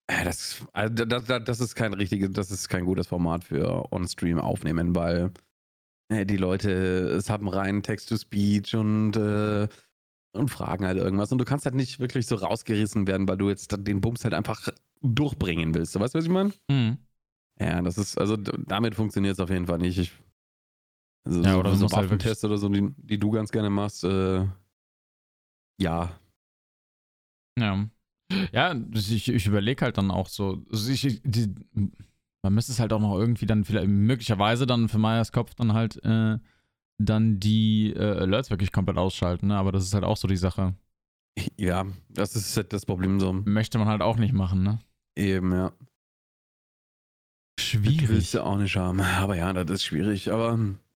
A: Äh, das, also das, das, ist kein richtiges, das ist kein gutes Format für On-Stream aufnehmen, weil äh, die Leute, es haben rein Text-to-Speech und, äh, und fragen halt irgendwas. Und du kannst halt nicht wirklich so rausgerissen werden, weil du jetzt den Bums halt einfach durchbringen willst. Du weißt, was ich meine? Mhm. Ja, das ist, also damit funktioniert es auf jeden Fall nicht. Ich, also ja, so, oder so halt Waffentests halt oder so, die, die du ganz gerne machst, äh, ja,
B: ja. Ja, ich, ich überlege halt dann auch so, also ich, die, man müsste es halt auch noch irgendwie dann vielleicht möglicherweise dann für Meyers Kopf dann halt äh, dann die äh, Alerts wirklich komplett ausschalten, ne? aber das ist halt auch so die Sache.
A: Ja, das ist halt das Problem so.
B: Möchte man halt auch nicht machen, ne?
A: Eben, ja.
B: Schwierig. Das
A: willst du auch nicht haben. Aber ja, das ist schwierig. Aber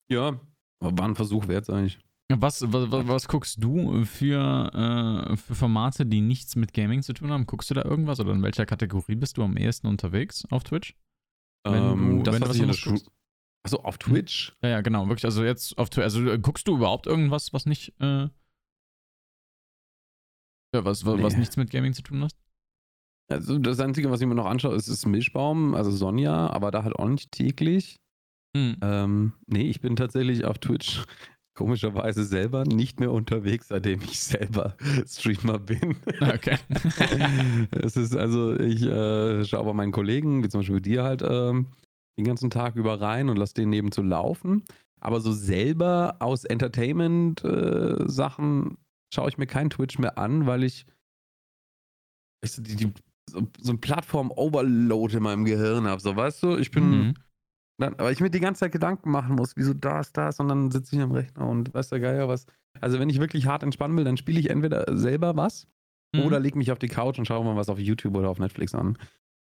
A: ja, war ein Versuch wert eigentlich.
B: Was, was, was, guckst du für, äh, für Formate, die nichts mit Gaming zu tun haben? Guckst du da irgendwas oder in welcher Kategorie bist du am ehesten unterwegs auf Twitch?
A: Ähm, du, das, was ich in der Schule. Achso, auf hm? Twitch?
B: Ja, ja, genau, wirklich. Also jetzt auf Twitch. Also äh, guckst du überhaupt irgendwas, was nicht, äh, ja, was, was, nee. was nichts mit Gaming zu tun hat?
A: Also das Einzige, was ich mir noch anschaue, ist, ist Milchbaum, also Sonja, aber da halt auch nicht täglich. Hm. Ähm, nee, ich bin tatsächlich auf Twitch komischerweise selber nicht mehr unterwegs, seitdem ich selber Streamer bin.
B: Okay.
A: es ist also, ich äh, schaue bei meinen Kollegen, wie zum Beispiel dir halt, äh, den ganzen Tag über rein und lasse den neben zu laufen. Aber so selber aus Entertainment-Sachen äh, schaue ich mir kein Twitch mehr an, weil ich, ich die, die, so, so ein Plattform-Overload in meinem Gehirn habe. So, weißt du, ich bin. Mhm dann, aber ich mir die ganze Zeit Gedanken machen muss, wieso das, das, und dann sitze ich am Rechner und weiß der Geier was. Also wenn ich wirklich hart entspannen will, dann spiele ich entweder selber was mhm. oder lege mich auf die Couch und schaue mal was auf YouTube oder auf Netflix an.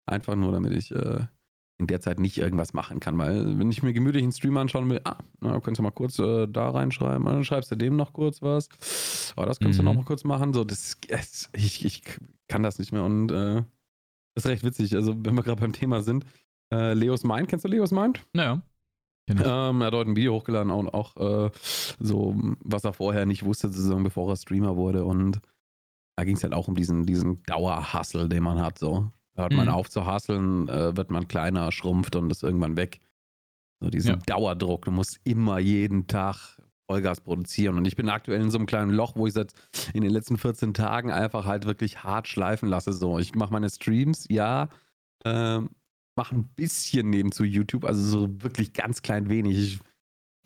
A: Einfach nur, damit ich äh, in der Zeit nicht irgendwas machen kann. Weil wenn ich mir gemütlich einen Stream anschauen will, ah, na, könntest du mal kurz äh, da reinschreiben, dann schreibst du dem noch kurz was. Oh, das kannst mhm. du noch mal kurz machen. So, das, ich, ich kann das nicht mehr und äh, das ist recht witzig. Also wenn wir gerade beim Thema sind, äh, Leos Mind, kennst du Leos Mind?
B: Naja.
A: Ähm, er hat heute ein Video hochgeladen und auch äh, so, was er vorher nicht wusste, sozusagen, bevor er Streamer wurde. Und da ging es halt auch um diesen, diesen Dauerhustle, den man hat. So. Hört mhm. man auf zu hustlen, äh, wird man kleiner, schrumpft und ist irgendwann weg. So diesen ja. Dauerdruck. Du musst immer jeden Tag Vollgas produzieren. Und ich bin aktuell in so einem kleinen Loch, wo ich seit in den letzten 14 Tagen einfach halt wirklich hart schleifen lasse. So, ich mache meine Streams, ja, äh, mache ein bisschen nebenzu YouTube, also so wirklich ganz klein wenig.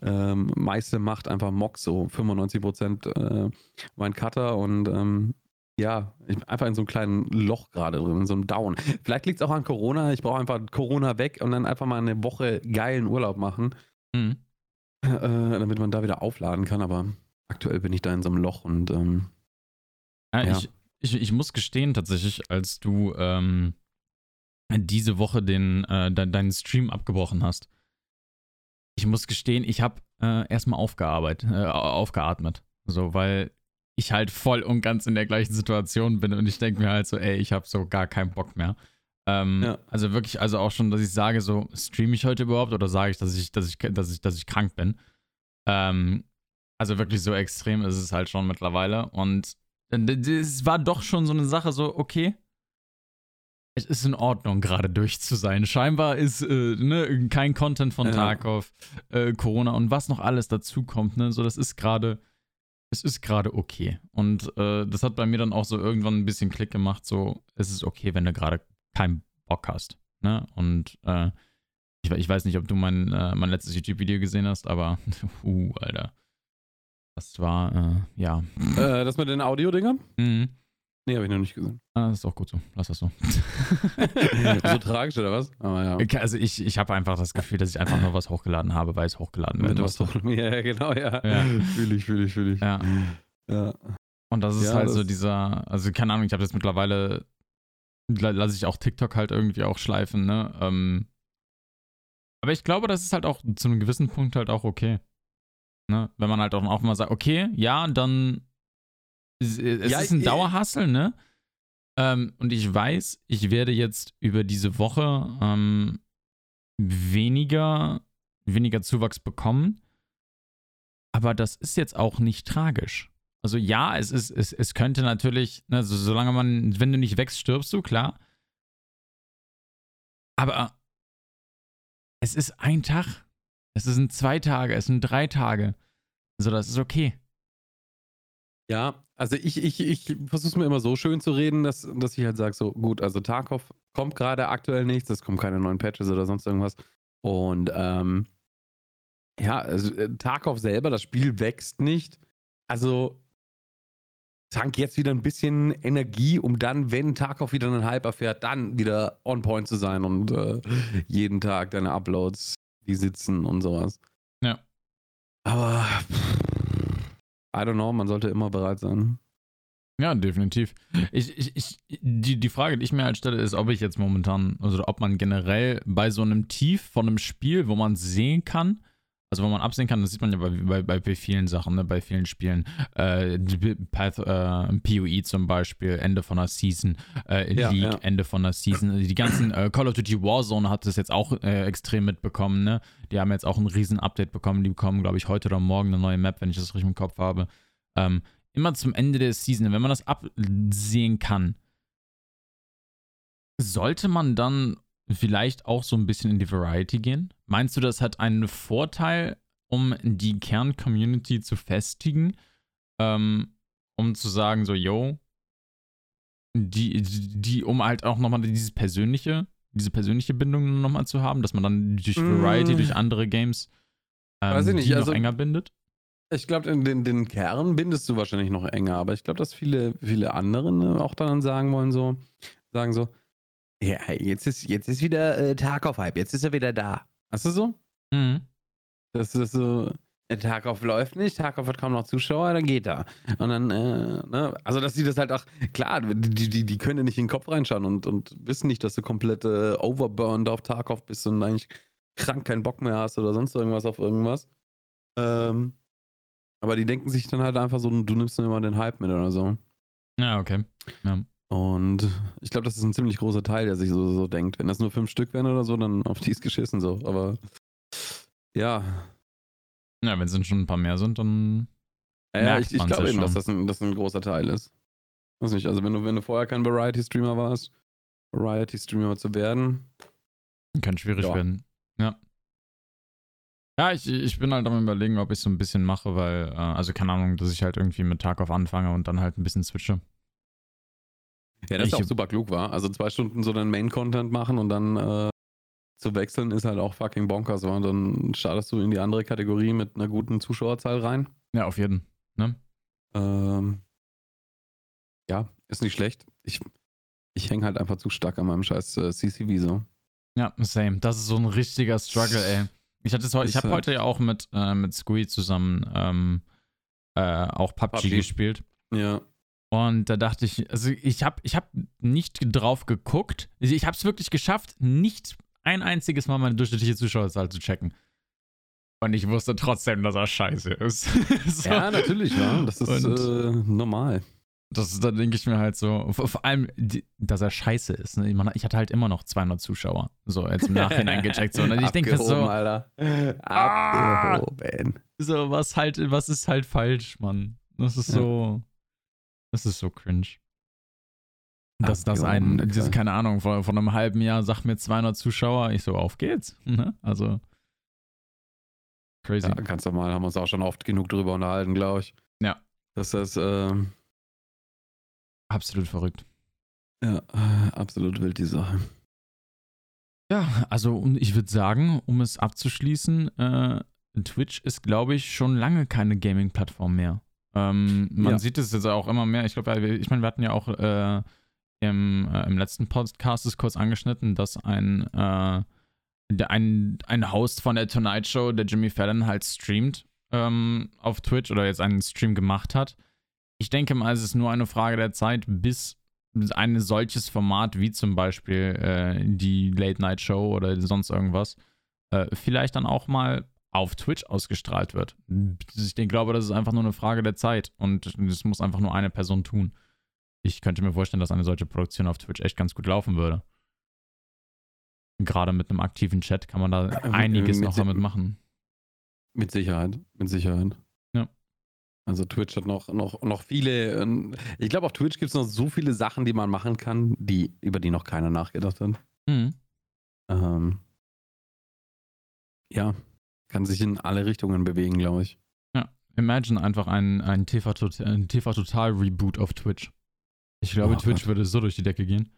A: Ähm, meiste macht einfach Mock, so 95 Prozent äh, mein Cutter und ähm, ja, ich bin einfach in so einem kleinen Loch gerade drin, in so einem Down. Vielleicht liegt es auch an Corona. Ich brauche einfach Corona weg und dann einfach mal eine Woche geilen Urlaub machen, mhm. äh, damit man da wieder aufladen kann. Aber aktuell bin ich da in so einem Loch und ähm,
B: ja, ja. Ich, ich, ich, muss gestehen, tatsächlich, als du ähm, diese Woche den, äh, de deinen Stream abgebrochen hast, ich muss gestehen, ich habe äh, erstmal aufgearbeitet, äh, aufgeatmet. So, weil ich halt voll und ganz in der gleichen Situation bin und ich denke mir halt so, ey, ich habe so gar keinen Bock mehr. Ähm, ja. Also wirklich, also auch schon, dass ich sage, so, streame ich heute überhaupt oder sage ich, dass ich, dass ich, dass ich, dass ich krank bin? Ähm, also wirklich so extrem ist es halt schon mittlerweile. Und es war doch schon so eine Sache, so, okay, es ist in Ordnung, gerade durch zu sein. Scheinbar ist äh, ne, kein Content von ja. Tarkov, äh, Corona und was noch alles dazu kommt, ne? So, das ist gerade es ist gerade okay. Und äh, das hat bei mir dann auch so irgendwann ein bisschen Klick gemacht, so, es ist okay, wenn du gerade keinen Bock hast. Ne? Und äh, ich, ich, weiß nicht, ob du mein, äh, mein letztes YouTube-Video gesehen hast, aber, uh, Alter. Das war, äh, ja.
A: Äh, das mit den Audio-Dingern? Mhm. Nee, habe ich noch nicht gesehen.
B: Ah, das ist auch gut so. Lass das so.
A: so tragisch oder was?
B: Aber ja. Also ich, ich habe einfach das Gefühl, dass ich einfach nur was hochgeladen habe, weil es hochgeladen wird.
A: Was hoch ja, genau, ja. ja. Fühle ich, fühle ich, fühle ich.
B: Ja. ja. Und das ist ja, halt das so dieser, also keine Ahnung, ich habe jetzt mittlerweile, lasse ich auch TikTok halt irgendwie auch schleifen, ne? Ähm, aber ich glaube, das ist halt auch zu einem gewissen Punkt halt auch okay. Ne? Wenn man halt auch mal sagt, okay, ja, dann es, es ja, ist ein Dauerhassel, ne? Ähm, und ich weiß, ich werde jetzt über diese Woche ähm, weniger, weniger Zuwachs bekommen. Aber das ist jetzt auch nicht tragisch. Also ja, es ist, es, es könnte natürlich, ne, so, solange man, wenn du nicht wächst, stirbst du, klar. Aber es ist ein Tag. Es sind zwei Tage, es sind drei Tage. Also das ist okay.
A: Ja, also ich, ich, ich versuche es mir immer so schön zu reden, dass, dass ich halt sage, so gut, also Tarkov kommt gerade aktuell nichts, es kommen keine neuen Patches oder sonst irgendwas. Und ähm, ja, also äh, Tarkov selber, das Spiel wächst nicht. Also tank jetzt wieder ein bisschen Energie, um dann, wenn Tarkov wieder einen Hype erfährt, dann wieder on point zu sein und äh, jeden Tag deine Uploads, die sitzen und sowas.
B: Ja.
A: Aber pff, I don't know, man sollte immer bereit sein.
B: Ja, definitiv. Ich, ich, ich, die, die Frage, die ich mir halt stelle, ist, ob ich jetzt momentan, also ob man generell bei so einem Tief von einem Spiel, wo man sehen kann, also wo man absehen kann, das sieht man ja bei, bei, bei vielen Sachen, ne, bei vielen Spielen, äh, Path, äh, PoE zum Beispiel, Ende von der Season, äh, ja, League, ja. Ende von der Season, die ganzen äh, Call of Duty Warzone hat das jetzt auch äh, extrem mitbekommen, ne? Die haben jetzt auch ein riesen Update bekommen, die bekommen, glaube ich, heute oder morgen eine neue Map, wenn ich das richtig im Kopf habe. Ähm, immer zum Ende der Season, wenn man das absehen kann, sollte man dann vielleicht auch so ein bisschen in die Variety gehen? Meinst du, das hat einen Vorteil, um die Kern-Community zu festigen? Ähm, um zu sagen, so, yo, die, die, um halt auch nochmal dieses persönliche, diese persönliche Bindung nochmal zu haben, dass man dann durch Variety, mm. durch andere Games ähm, nicht, die noch also, enger bindet?
A: Ich glaube, den, den Kern bindest du wahrscheinlich noch enger, aber ich glaube, dass viele, viele andere auch dann sagen wollen, so, sagen so, ja, jetzt ist, jetzt ist wieder äh, Tag auf Hype, jetzt ist er wieder da. Hast du so? Mhm. Das ist so, der Tag auf läuft nicht, Tag auf hat kaum noch Zuschauer, dann geht er. Und dann, äh, ne, also dass sie das halt auch, klar, die, die, die können ja nicht in den Kopf reinschauen und, und wissen nicht, dass du komplett äh, overburned auf Tarkov bist und eigentlich krank keinen Bock mehr hast oder sonst irgendwas auf irgendwas. Ähm, aber die denken sich dann halt einfach so, du nimmst dann immer den Hype mit oder so.
B: Ja, okay. Ja.
A: Und ich glaube, das ist ein ziemlich großer Teil, der sich so, so denkt. Wenn das nur fünf Stück wären oder so, dann auf die ist geschissen so. Aber ja.
B: Ja, wenn es dann schon ein paar mehr sind, dann.
A: Ja, ja ich, ich glaube eben, dass das, ein, das ein großer Teil ist. Weiß nicht, also wenn du, wenn du vorher kein Variety-Streamer warst, Variety-Streamer zu werden.
B: Kann schwierig ja. werden. Ja. Ja, ich, ich bin halt am überlegen, ob ich so ein bisschen mache, weil, äh, also keine Ahnung, dass ich halt irgendwie mit Tag auf anfange und dann halt ein bisschen switche.
A: Ja, das ich, ist auch super klug, war. Also zwei Stunden so dann Main-Content machen und dann äh, zu wechseln ist halt auch fucking bonkers, war. Dann startest du in die andere Kategorie mit einer guten Zuschauerzahl rein.
B: Ja, auf jeden. Ne?
A: Ähm, ja, ist nicht schlecht. Ich, ich hänge halt einfach zu stark an meinem scheiß äh, CCV so.
B: Ja, same. Das ist so ein richtiger Struggle, ey. Ich hatte heute, ich habe heute ja auch mit, äh, mit Squee zusammen ähm, äh, auch PUBG, PUBG, gespielt.
A: Ja.
B: Und da dachte ich, also ich habe ich hab nicht drauf geguckt. Ich habe es wirklich geschafft, nicht ein einziges Mal meine durchschnittliche Zuschauerzahl zu checken. Und ich wusste trotzdem, dass er scheiße ist.
A: so. Ja, natürlich, ja. Das ist äh, normal.
B: Das, da denke ich mir halt so, vor, vor allem, die, dass er scheiße ist. Ne? Ich, meine, ich hatte halt immer noch 200 Zuschauer. So, jetzt im Nachhinein gecheckt. So. Und ich denke so.
A: Alter. Abgehoben.
B: Ah, so, was halt, was ist halt falsch, Mann? Das ist so. Das ist so cringe. Dass das ein, das, keine Ahnung, vor, vor einem halben Jahr sagt mir 200 Zuschauer, ich so, auf geht's. Ne? Also.
A: Crazy. Ja, kannst du mal, haben wir uns auch schon oft genug drüber unterhalten, glaube ich.
B: Ja.
A: Dass das, ähm,
B: Absolut verrückt.
A: Ja, absolut wild die Sache.
B: Ja, also ich würde sagen, um es abzuschließen, äh, Twitch ist, glaube ich, schon lange keine Gaming-Plattform mehr. Ähm, man ja. sieht es jetzt auch immer mehr. Ich glaube, ich meine, wir hatten ja auch äh, im, äh, im letzten Podcast ist kurz angeschnitten, dass ein, äh, ein, ein Host von der Tonight Show, der Jimmy Fallon, halt streamt ähm, auf Twitch oder jetzt einen Stream gemacht hat ich denke mal, es ist nur eine Frage der Zeit, bis ein solches Format wie zum Beispiel äh, die Late Night Show oder sonst irgendwas äh, vielleicht dann auch mal auf Twitch ausgestrahlt wird. Ich glaube, das ist einfach nur eine Frage der Zeit und das muss einfach nur eine Person tun. Ich könnte mir vorstellen, dass eine solche Produktion auf Twitch echt ganz gut laufen würde. Gerade mit einem aktiven Chat kann man da äh, einiges noch damit machen.
A: Mit Sicherheit, mit Sicherheit. Also Twitch hat noch, noch, noch viele, ähm, ich glaube auf Twitch gibt es noch so viele Sachen, die man machen kann, die, über die noch keiner nachgedacht hat. Mhm. Ähm, ja, kann sich in alle Richtungen bewegen, glaube ich.
B: Ja, imagine einfach ein, ein TV-Total-Reboot auf Twitch. Ich glaube, oh, Twitch Gott. würde so durch die Decke gehen.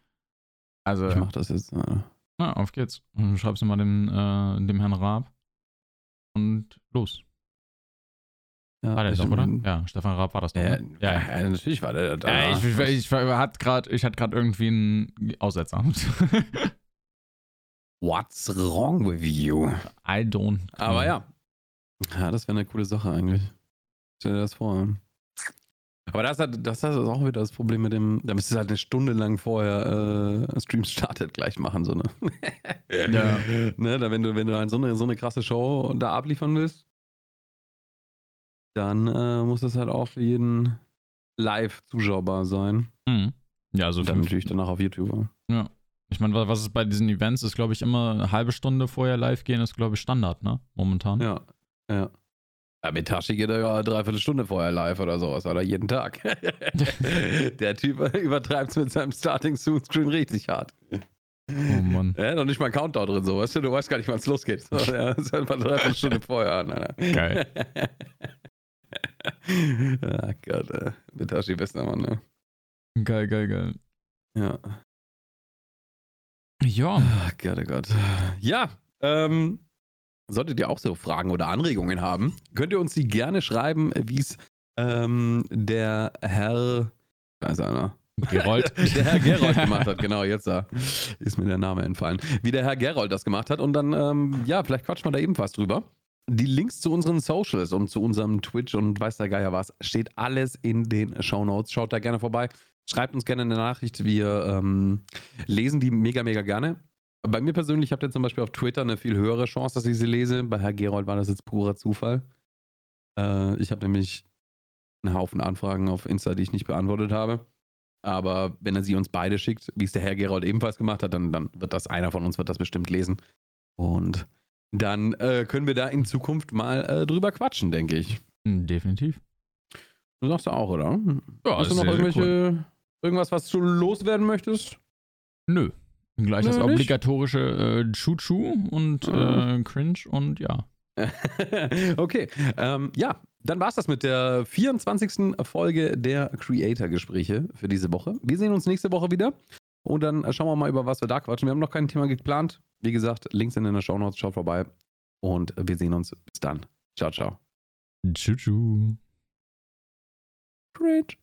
A: Also, ich mach das jetzt. Äh.
B: Ja, auf geht's. Schreib's mal dem, äh, dem Herrn Raab. Und los. Ja, war der doch, oder? Ja, Stefan Raab war das doch.
A: Ja, ne? ja, ja, natürlich war der da.
B: Ja, ich, ich, ich, ich hatte gerade irgendwie einen Aussetzer.
A: What's wrong with you?
B: I don't.
A: Aber ja. Ja, das wäre eine coole Sache eigentlich. Stell dir das vor. Aber das, hat, das ist auch wieder das Problem mit dem, da müsstest du halt eine Stunde lang vorher äh, Streams startet gleich machen, so ne? ja. ne, da, wenn du, wenn du halt so eine, so eine krasse Show da abliefern willst, dann äh, muss es halt auch für jeden live zuschaubar sein.
B: Mhm. Ja, also
A: dann natürlich danach auf YouTube.
B: Ja. Ich meine, was ist bei diesen Events, ist, glaube ich, immer eine halbe Stunde vorher live gehen, ist, glaube ich, Standard, ne? Momentan.
A: Ja, ja. Ja, mit Tashi geht er ja dreiviertel Stunde vorher live oder sowas, oder jeden Tag. Der Typ übertreibt es mit seinem Starting Soon Screen richtig hart.
B: Oh Mann.
A: Ja, noch nicht mal Countdown drin, so, weißt du, du weißt gar nicht, wann es losgeht. So, ja, das ist einfach dreiviertel Stunde vorher an.
B: Geil.
A: ah Gott, äh, Mitashi bester Mann, ne?
B: Geil, geil, geil.
A: Ja.
B: Ja.
A: Ach Gott, oh Gott. Ja, ähm, solltet ihr auch so Fragen oder Anregungen haben, könnt ihr uns die gerne schreiben, wie es ähm, der Herr, weiß einer,
B: Gerold.
A: der Herr Gerold gemacht hat, genau, jetzt da ist mir der Name entfallen. Wie der Herr Gerold das gemacht hat und dann, ähm, ja, vielleicht quatschen wir da ebenfalls drüber. Die Links zu unseren Socials und zu unserem Twitch und weiß der Geier was, steht alles in den Show Notes. Schaut da gerne vorbei. Schreibt uns gerne eine Nachricht. Wir ähm, lesen die mega, mega gerne. Bei mir persönlich habt ihr zum Beispiel auf Twitter eine viel höhere Chance, dass ich sie lese. Bei Herr Gerold war das jetzt purer Zufall. Äh, ich habe nämlich einen Haufen Anfragen auf Insta, die ich nicht beantwortet habe. Aber wenn er sie uns beide schickt, wie es der Herr Gerold ebenfalls gemacht hat, dann, dann wird das einer von uns wird das bestimmt lesen. Und dann äh, können wir da in Zukunft mal äh, drüber quatschen, denke ich.
B: Hm, definitiv.
A: Du sagst ja auch, oder?
B: Ja,
A: Hast du noch irgendwelche, cool. Irgendwas, was du loswerden möchtest?
B: Nö. Gleich Nö, das obligatorische äh, Choo-Choo und ah. äh, Cringe und ja.
A: okay, ähm, ja, dann war es das mit der 24. Folge der Creator-Gespräche für diese Woche. Wir sehen uns nächste Woche wieder und dann schauen wir mal, über was wir da quatschen. Wir haben noch kein Thema geplant. Wie gesagt, Links sind in der Show Notes. Schaut vorbei und wir sehen uns. Bis dann. Ciao, ciao.
B: Tschüss.
A: Great.